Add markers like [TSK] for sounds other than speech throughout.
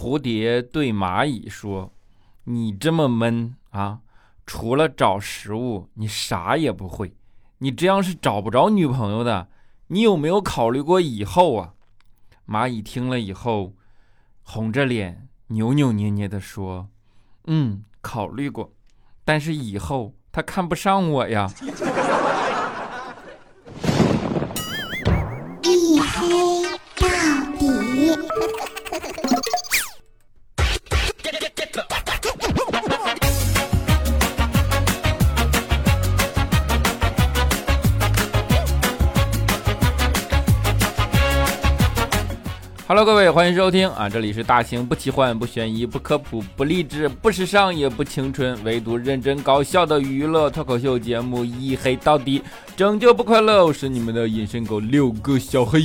蝴蝶对蚂蚁说：“你这么闷啊，除了找食物，你啥也不会。你这样是找不着女朋友的。你有没有考虑过以后啊？”蚂蚁听了以后，红着脸，扭扭捏捏地说：“嗯，考虑过，但是以后他看不上我呀。” Hello，各位，欢迎收听啊！这里是大型不奇幻、不悬疑、不科普、不励志、不时尚也不青春，唯独认真搞笑的娱乐脱口秀节目《一黑到底》，拯救不快乐。我是你们的隐身狗六个小黑。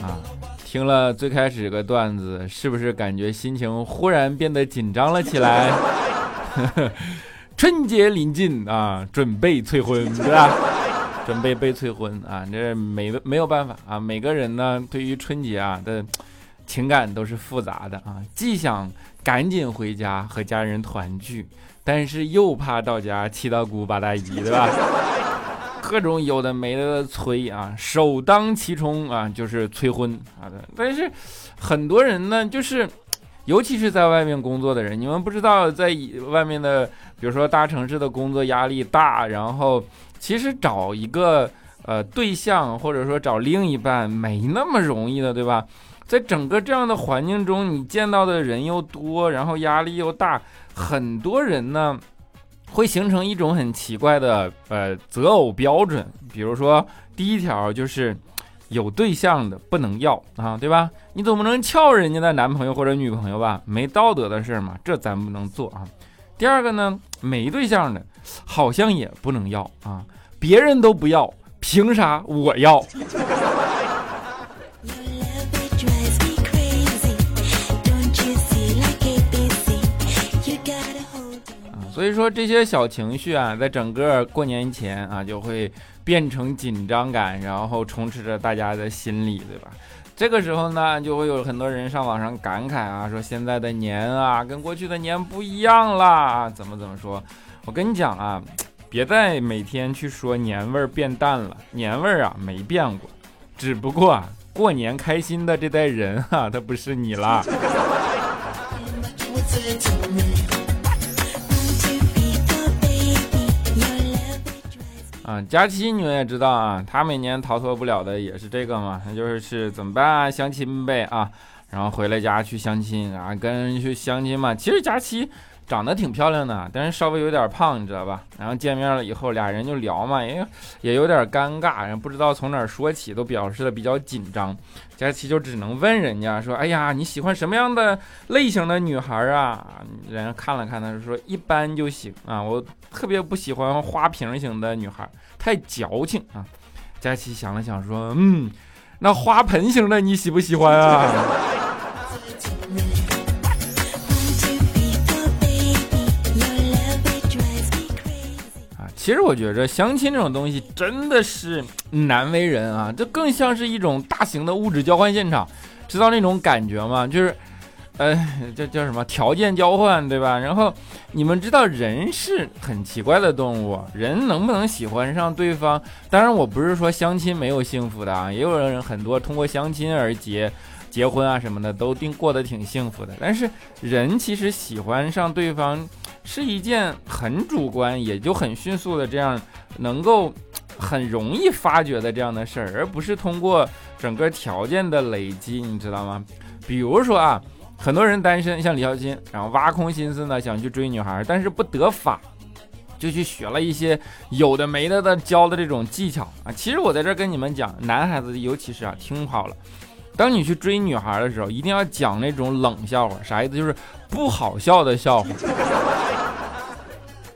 啊，听了最开始个段子，是不是感觉心情忽然变得紧张了起来？[LAUGHS] 春节临近啊，准备催婚，对吧？准备被催婚啊，这没没有办法啊。每个人呢，对于春节啊的情感都是复杂的啊，既想赶紧回家和家人团聚，但是又怕到家七大姑八大姨，对吧？[LAUGHS] 各种有的没的催啊，首当其冲啊就是催婚啊的。但是很多人呢，就是尤其是在外面工作的人，你们不知道，在外面的，比如说大城市的工作压力大，然后。其实找一个呃对象，或者说找另一半，没那么容易的，对吧？在整个这样的环境中，你见到的人又多，然后压力又大，很多人呢会形成一种很奇怪的呃择偶标准。比如说，第一条就是有对象的不能要啊，对吧？你总不能撬人家的男朋友或者女朋友吧？没道德的事嘛，这咱不能做啊。第二个呢，没对象的好像也不能要啊。别人都不要，凭啥我要？啊，所以说这些小情绪啊，在整个过年前啊，就会变成紧张感，然后充斥着大家的心里，对吧？这个时候呢，就会有很多人上网上感慨啊，说现在的年啊，跟过去的年不一样啦，怎么怎么说？我跟你讲啊。别再每天去说年味儿变淡了，年味儿啊没变过，只不过啊过年开心的这代人啊，他不是你啦。啊，佳期你们也知道啊，他每年逃脱不了的也是这个嘛，那就是是怎么办啊？相亲呗啊，然后回了家去相亲啊，跟去相亲嘛。其实佳期。长得挺漂亮的，但是稍微有点胖，你知道吧？然后见面了以后，俩人就聊嘛，也也有点尴尬，然后不知道从哪儿说起，都表示的比较紧张。佳琪就只能问人家说：“哎呀，你喜欢什么样的类型的女孩啊？”人家看了看，他说：“一般就行啊，我特别不喜欢花瓶型的女孩，太矫情啊。”佳琪想了想说：“嗯，那花盆型的你喜不喜欢啊？”其实我觉着相亲这种东西真的是 [TSK] 难为人啊，这更像是一种大型的物质交换现场，知道那种感觉吗？就是，呃，叫叫什么条件交换，对吧？然后你们知道人是很奇怪的动物，人能不能喜欢上对方？当然，我不是说相亲没有幸福的啊，也有人很多通过相亲而结结婚啊什么的，都定过得挺幸福的。但是人其实喜欢上对方。是一件很主观，也就很迅速的这样，能够很容易发掘的这样的事儿，而不是通过整个条件的累积，你知道吗？比如说啊，很多人单身，像李小金，然后挖空心思呢想去追女孩，但是不得法，就去学了一些有的没的的教的这种技巧啊。其实我在这跟你们讲，男孩子尤其是啊，听好了。当你去追女孩的时候，一定要讲那种冷笑话，啥意思？就是不好笑的笑话。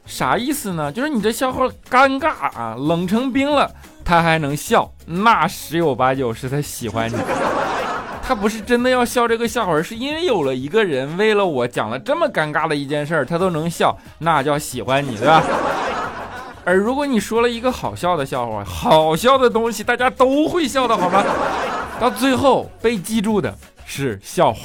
啥意思呢？就是你这笑话尴尬啊，冷成冰了，他还能笑，那十有八九是他喜欢你。[LAUGHS] 他不是真的要笑这个笑话，是因为有了一个人为了我讲了这么尴尬的一件事儿，他都能笑，那叫喜欢你，对吧？[LAUGHS] 而如果你说了一个好笑的笑话，好笑的东西大家都会笑的好吗？到最后被记住的是笑话。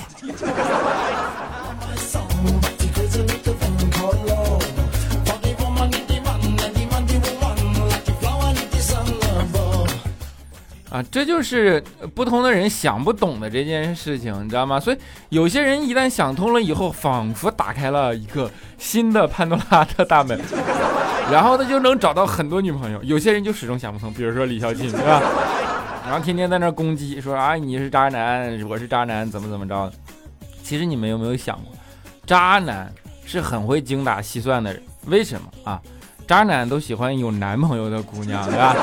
啊，这就是不同的人想不懂的这件事情，你知道吗？所以有些人一旦想通了以后，仿佛打开了一个新的潘多拉的大门，然后他就能找到很多女朋友。有些人就始终想不通，比如说李孝庆，对吧？然后天天在那攻击，说啊你是渣男，我是渣男，怎么怎么着？其实你们有没有想过，渣男是很会精打细算的人？为什么啊？渣男都喜欢有男朋友的姑娘，对吧？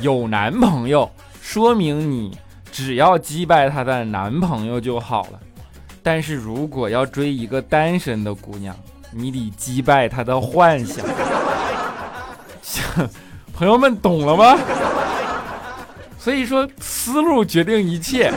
有男朋友，说明你只要击败她的男朋友就好了。但是如果要追一个单身的姑娘，你得击败她的幻想。[LAUGHS] 朋友们懂了吗？所以说，思路决定一切。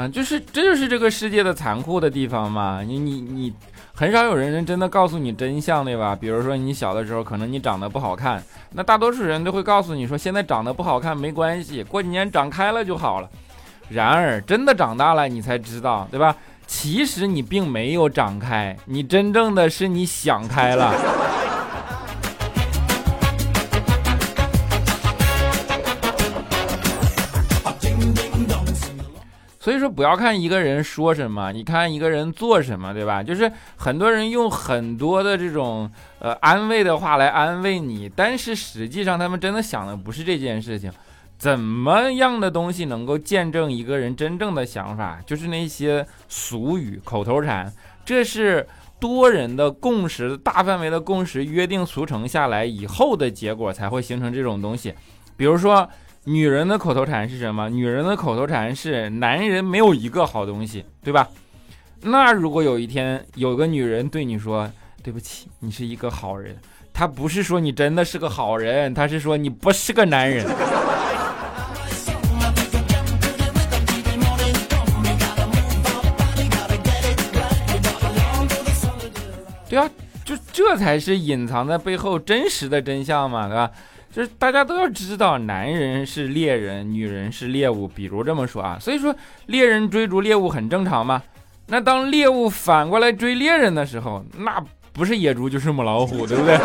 啊，就是这就是这个世界的残酷的地方嘛。你你你，很少有人真的告诉你真相，对吧？比如说你小的时候，可能你长得不好看，那大多数人都会告诉你说，现在长得不好看没关系，过几年长开了就好了。然而，真的长大了，你才知道，对吧？其实你并没有长开，你真正的是你想开了。所以说，不要看一个人说什么，你看一个人做什么，对吧？就是很多人用很多的这种呃安慰的话来安慰你，但是实际上他们真的想的不是这件事情。怎么样的东西能够见证一个人真正的想法？就是那些俗语、口头禅，这是多人的共识、大范围的共识、约定俗成下来以后的结果，才会形成这种东西。比如说。女人的口头禅是什么？女人的口头禅是男人没有一个好东西，对吧？那如果有一天有个女人对你说对不起，你是一个好人，她不是说你真的是个好人，她是说你不是个男人。对啊，就这才是隐藏在背后真实的真相嘛，对吧？就是大家都要知道，男人是猎人，女人是猎物。比如这么说啊，所以说猎人追逐猎物很正常嘛。那当猎物反过来追猎人的时候，那不是野猪就是母老虎，对不对？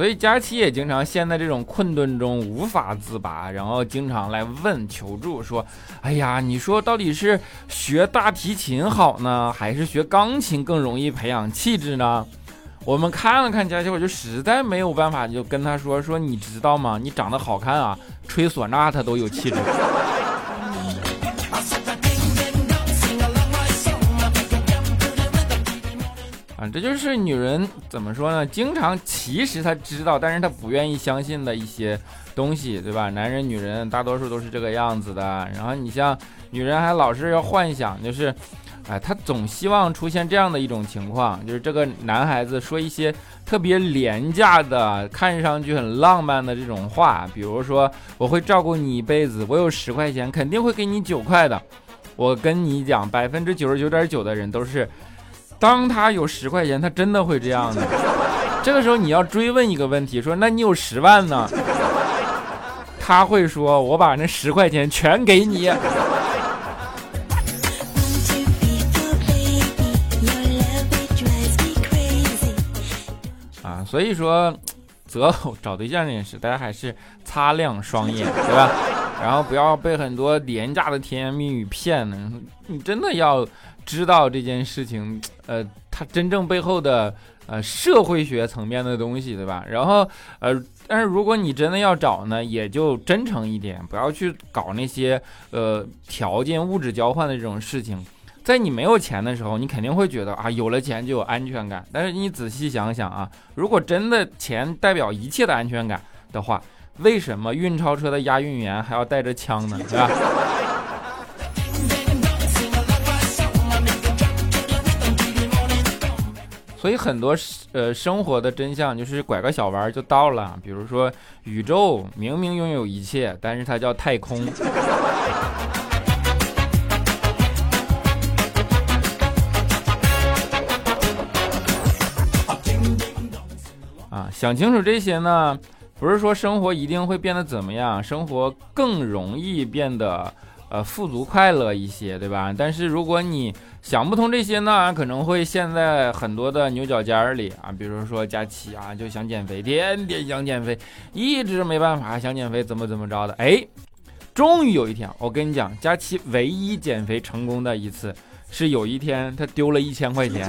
所以佳琪也经常陷在这种困顿中无法自拔，然后经常来问求助，说：“哎呀，你说到底是学大提琴好呢，还是学钢琴更容易培养气质呢？”我们看了看佳琪，我就实在没有办法，就跟他说：“说你知道吗？你长得好看啊，吹唢呐他都有气质。”这就是女人怎么说呢？经常其实她知道，但是她不愿意相信的一些东西，对吧？男人、女人大多数都是这个样子的。然后你像女人还老是要幻想，就是，哎，她总希望出现这样的一种情况，就是这个男孩子说一些特别廉价的、看上去很浪漫的这种话，比如说我会照顾你一辈子，我有十块钱肯定会给你九块的。我跟你讲，百分之九十九点九的人都是。当他有十块钱，他真的会这样的。这个时候你要追问一个问题，说：“那你有十万呢？”他会说：“我把那十块钱全给你。”啊，所以说，择偶找对象这件事，大家还是擦亮双眼，对吧？[LAUGHS] 然后不要被很多廉价的甜言蜜语骗了。你真的要。知道这件事情，[TSK] 呃，它真正背后的呃社会学层面的东西，对吧？然后，呃，但是如果你真的要找呢，也就真诚一点，不要去搞那些呃条件物质交换的这种事情。在你没有钱的时候，你肯定会觉得啊，有了钱就有安全感。但是你仔细想想啊，如果真的钱代表一切的安全感的话，为什么运钞车的押运员还要带着枪呢？[LAUGHS] 对吧？所以很多呃生活的真相就是拐个小弯就到了。比如说，宇宙明明拥有一切，但是它叫太空。啊，想清楚这些呢，不是说生活一定会变得怎么样，生活更容易变得呃富足快乐一些，对吧？但是如果你想不通这些呢，可能会陷在很多的牛角尖里啊。比如说佳琪啊，就想减肥，天天想减肥，一直没办法想减肥，怎么怎么着的？哎，终于有一天，我跟你讲，佳琪唯一减肥成功的一次，是有一天他丢了一千块钱。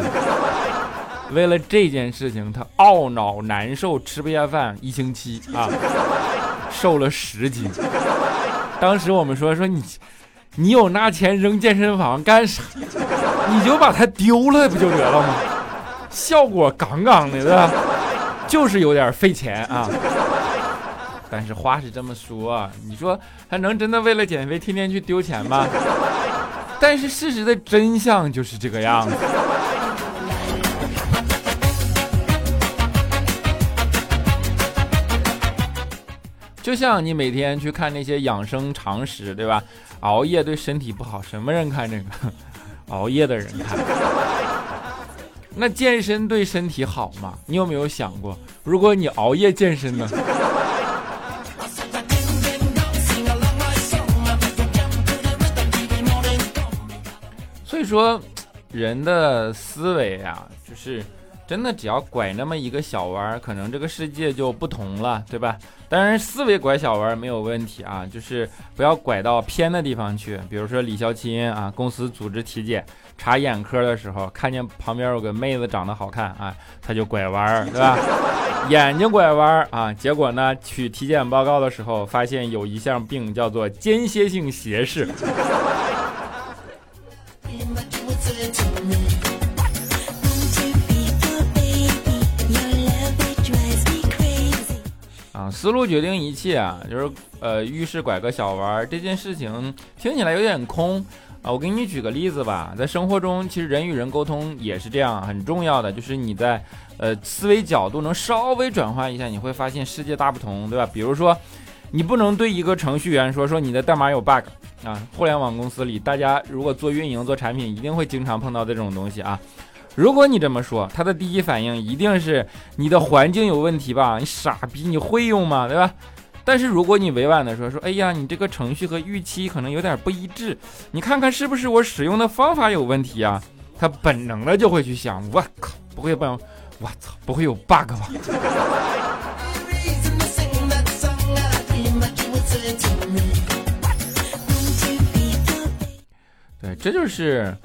[LAUGHS] 为了这件事情，他懊恼难受，吃不下饭一星期啊，瘦了十斤。当时我们说说你，你有那钱扔健身房干啥？你就把它丢了不就得了吗？效果杠杠的，对吧？就是有点费钱啊。但是话是这么说，你说他能真的为了减肥天天去丢钱吗？但是事实的真相就是这个样子。就像你每天去看那些养生常识，对吧？熬夜对身体不好，什么人看这个？熬夜的人看。[LAUGHS] 那健身对身体好吗？你有没有想过，如果你熬夜健身呢？[LAUGHS] 所以说，人的思维啊，就是。真的只要拐那么一个小弯，可能这个世界就不同了，对吧？当然思维拐小弯没有问题啊，就是不要拐到偏的地方去。比如说李肖钦啊，公司组织体检查眼科的时候，看见旁边有个妹子长得好看啊，他就拐弯，[LAUGHS] 对吧？眼睛拐弯啊，结果呢，取体检报告的时候发现有一项病叫做间歇性斜视。思路决定一切啊，就是呃，遇事拐个小弯儿，这件事情听起来有点空啊。我给你举个例子吧，在生活中，其实人与人沟通也是这样，很重要的就是你在呃思维角度能稍微转换一下，你会发现世界大不同，对吧？比如说，你不能对一个程序员说说你的代码有 bug 啊。互联网公司里，大家如果做运营、做产品，一定会经常碰到这种东西啊。如果你这么说，他的第一反应一定是你的环境有问题吧？你傻逼，你会用吗？对吧？但是如果你委婉的说说，哎呀，你这个程序和预期可能有点不一致，你看看是不是我使用的方法有问题啊？他本能的就会去想，我靠，不会吧？我操，不会有 bug 吧？对，这就是。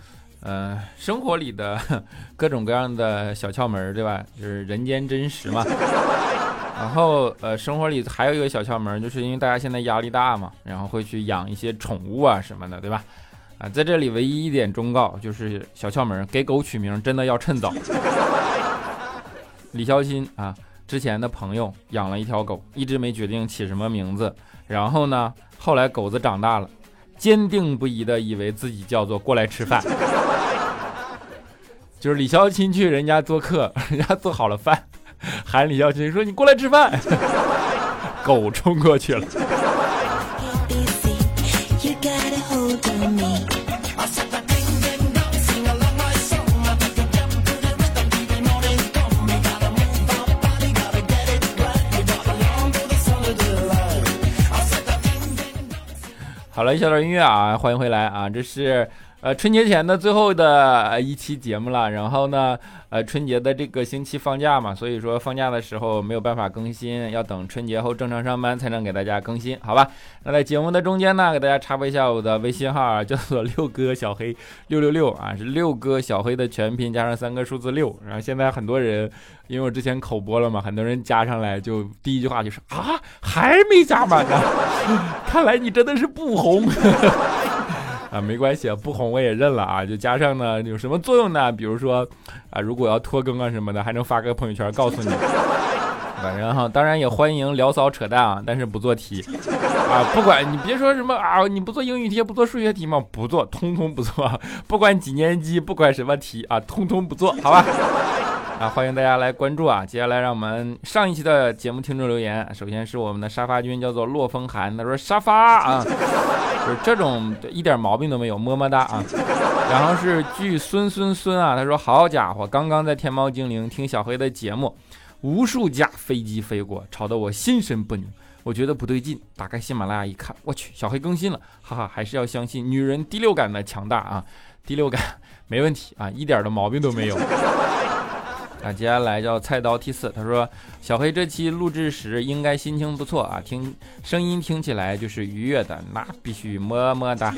呃，生活里的 [LAUGHS] 各种各样的小窍门，对吧？就是人间真实嘛。[LAUGHS] 然后，呃，生活里还有一个小窍门，就是因为大家现在压力大嘛，然后会去养一些宠物啊什么的，对吧？啊，在这里唯一一点忠告就是小窍门，给狗取名真的要趁早。[LAUGHS] 李肖钦啊，之前的朋友养了一条狗，一直没决定起什么名字。然后呢，后来狗子长大了，坚定不移的以为自己叫做过来吃饭。就是李孝钦去人家做客，[LAUGHS] 人家做好了饭，喊李孝钦说：“你过来吃饭。”狗冲过去了。好了，一小段音乐啊，欢迎回来啊，这是。呃，春节前的最后的一期节目了，然后呢，呃，春节的这个星期放假嘛，所以说放假的时候没有办法更新，要等春节后正常上班才能给大家更新，好吧？那在节目的中间呢，给大家插播一下我的微信号啊，叫做六哥小黑六六六啊，是六哥小黑的全拼加上三个数字六。然后现在很多人，因为我之前口播了嘛，很多人加上来就第一句话就是啊，还没加满呢，[LAUGHS] 看来你真的是不红。[LAUGHS] 啊，没关系，不红我也认了啊。就加上呢，有什么作用呢？比如说，啊，如果要拖更啊什么的，还能发个朋友圈告诉你。[LAUGHS] 反正哈，当然也欢迎聊骚扯淡啊，但是不做题啊。不管你别说什么啊，你不做英语题，不做数学题吗？不做，通通不做。[LAUGHS] 不管几年级，不管什么题啊，通通不做，好吧？啊，欢迎大家来关注啊！接下来让我们上一期的节目听众留言。首先是我们的沙发君，叫做洛风寒，他说沙发啊，就是这种一点毛病都没有，么么哒啊。然后是据孙孙孙啊，他说好家伙，刚刚在天猫精灵听小黑的节目，无数架飞机飞过，吵得我心神不宁。我觉得不对劲，打开喜马拉雅一看，我去，小黑更新了，哈哈，还是要相信女人第六感的强大啊，第六感没问题啊，一点的毛病都没有。啊，接下来叫菜刀 T 四，他说小黑这期录制时应该心情不错啊，听声音听起来就是愉悦的，那必须么么哒。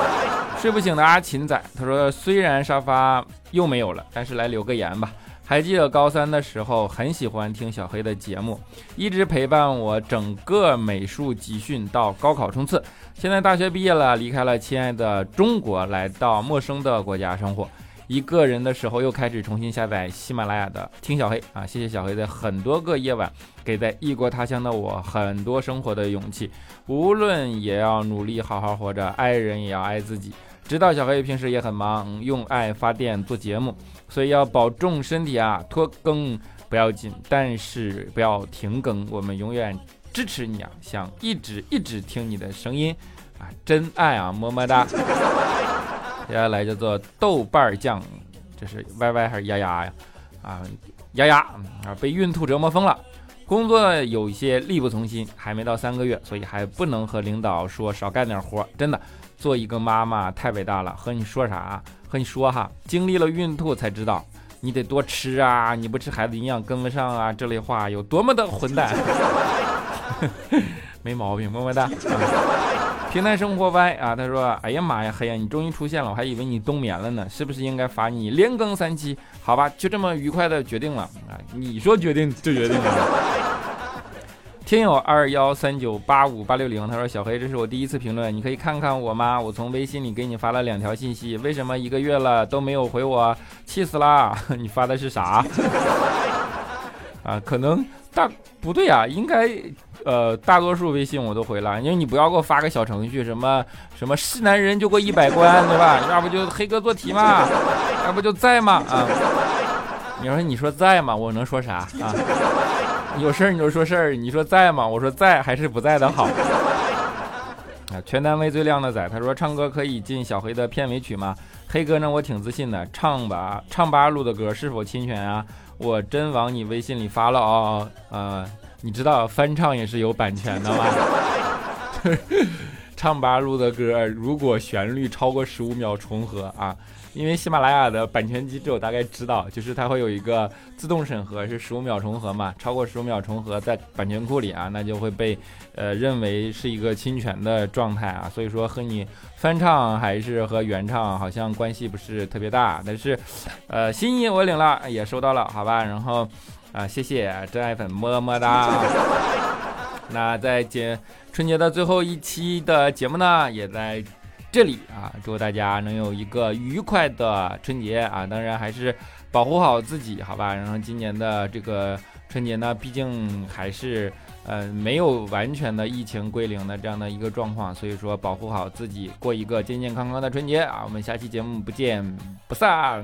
[LAUGHS] 睡不醒的阿琴仔，他说虽然沙发又没有了，但是来留个言吧。还记得高三的时候，很喜欢听小黑的节目，一直陪伴我整个美术集训到高考冲刺。现在大学毕业了，离开了亲爱的中国，来到陌生的国家生活。一个人的时候，又开始重新下载喜马拉雅的听小黑啊！谢谢小黑在很多个夜晚，给在异国他乡的我很多生活的勇气。无论也要努力好好活着，爱人也要爱自己。知道小黑平时也很忙，用爱发电做节目，所以要保重身体啊！拖更不要紧，但是不要停更。我们永远支持你啊！想一直一直听你的声音啊！真爱啊！么么哒。接下来叫做豆瓣酱，这是 Y Y 还是丫丫呀？啊，丫丫啊，被孕吐折磨疯了，工作有些力不从心，还没到三个月，所以还不能和领导说少干点活。真的，做一个妈妈太伟大了。和你说啥？和你说哈，经历了孕吐才知道，你得多吃啊，你不吃孩子营养跟不上啊，这类话有多么的混蛋。[LAUGHS] 没毛病，么么哒。平淡生活歪啊，他说：“哎呀妈呀，黑呀，你终于出现了，我还以为你冬眠了呢，是不是应该罚你连更三期？好吧，就这么愉快的决定了啊，你说决定就决定了。”听友二幺三九八五八六零，他说：“小黑，这是我第一次评论，你可以看看我吗？我从微信里给你发了两条信息，为什么一个月了都没有回我？气死啦！[LAUGHS] 你发的是啥？啊，可能大不对啊，应该。”呃，大多数微信我都回了，因为你不要给我发个小程序，什么什么是男人就过一百关，对吧？[LAUGHS] 要不就黑哥做题嘛，要不就在嘛啊？你说你说在吗？我能说啥啊？有事儿你就说事儿，你说在吗？我说在还是不在的好。啊，全单位最靓的仔，他说唱歌可以进小黑的片尾曲吗？黑哥呢，我挺自信的，唱吧唱吧录的歌是否侵权啊？我真往你微信里发了啊啊。你知道翻唱也是有版权的吗？[LAUGHS] 唱吧录的歌，如果旋律超过十五秒重合啊，因为喜马拉雅的版权机制我大概知道，就是它会有一个自动审核，是十五秒重合嘛，超过十五秒重合在版权库里啊，那就会被呃认为是一个侵权的状态啊，所以说和你翻唱还是和原唱好像关系不是特别大，但是呃心意我领了，也收到了，好吧，然后。啊，谢谢真爱粉，么么哒。[LAUGHS] 那在节春节的最后一期的节目呢，也在这里啊，祝大家能有一个愉快的春节啊！当然还是保护好自己，好吧？然后今年的这个春节呢，毕竟还是呃没有完全的疫情归零的这样的一个状况，所以说保护好自己，过一个健健康康的春节啊！我们下期节目不见不散。